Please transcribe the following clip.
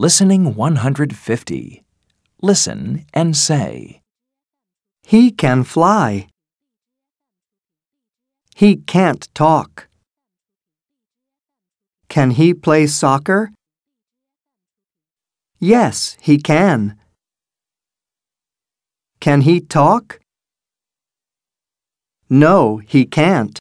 Listening 150. Listen and say. He can fly. He can't talk. Can he play soccer? Yes, he can. Can he talk? No, he can't.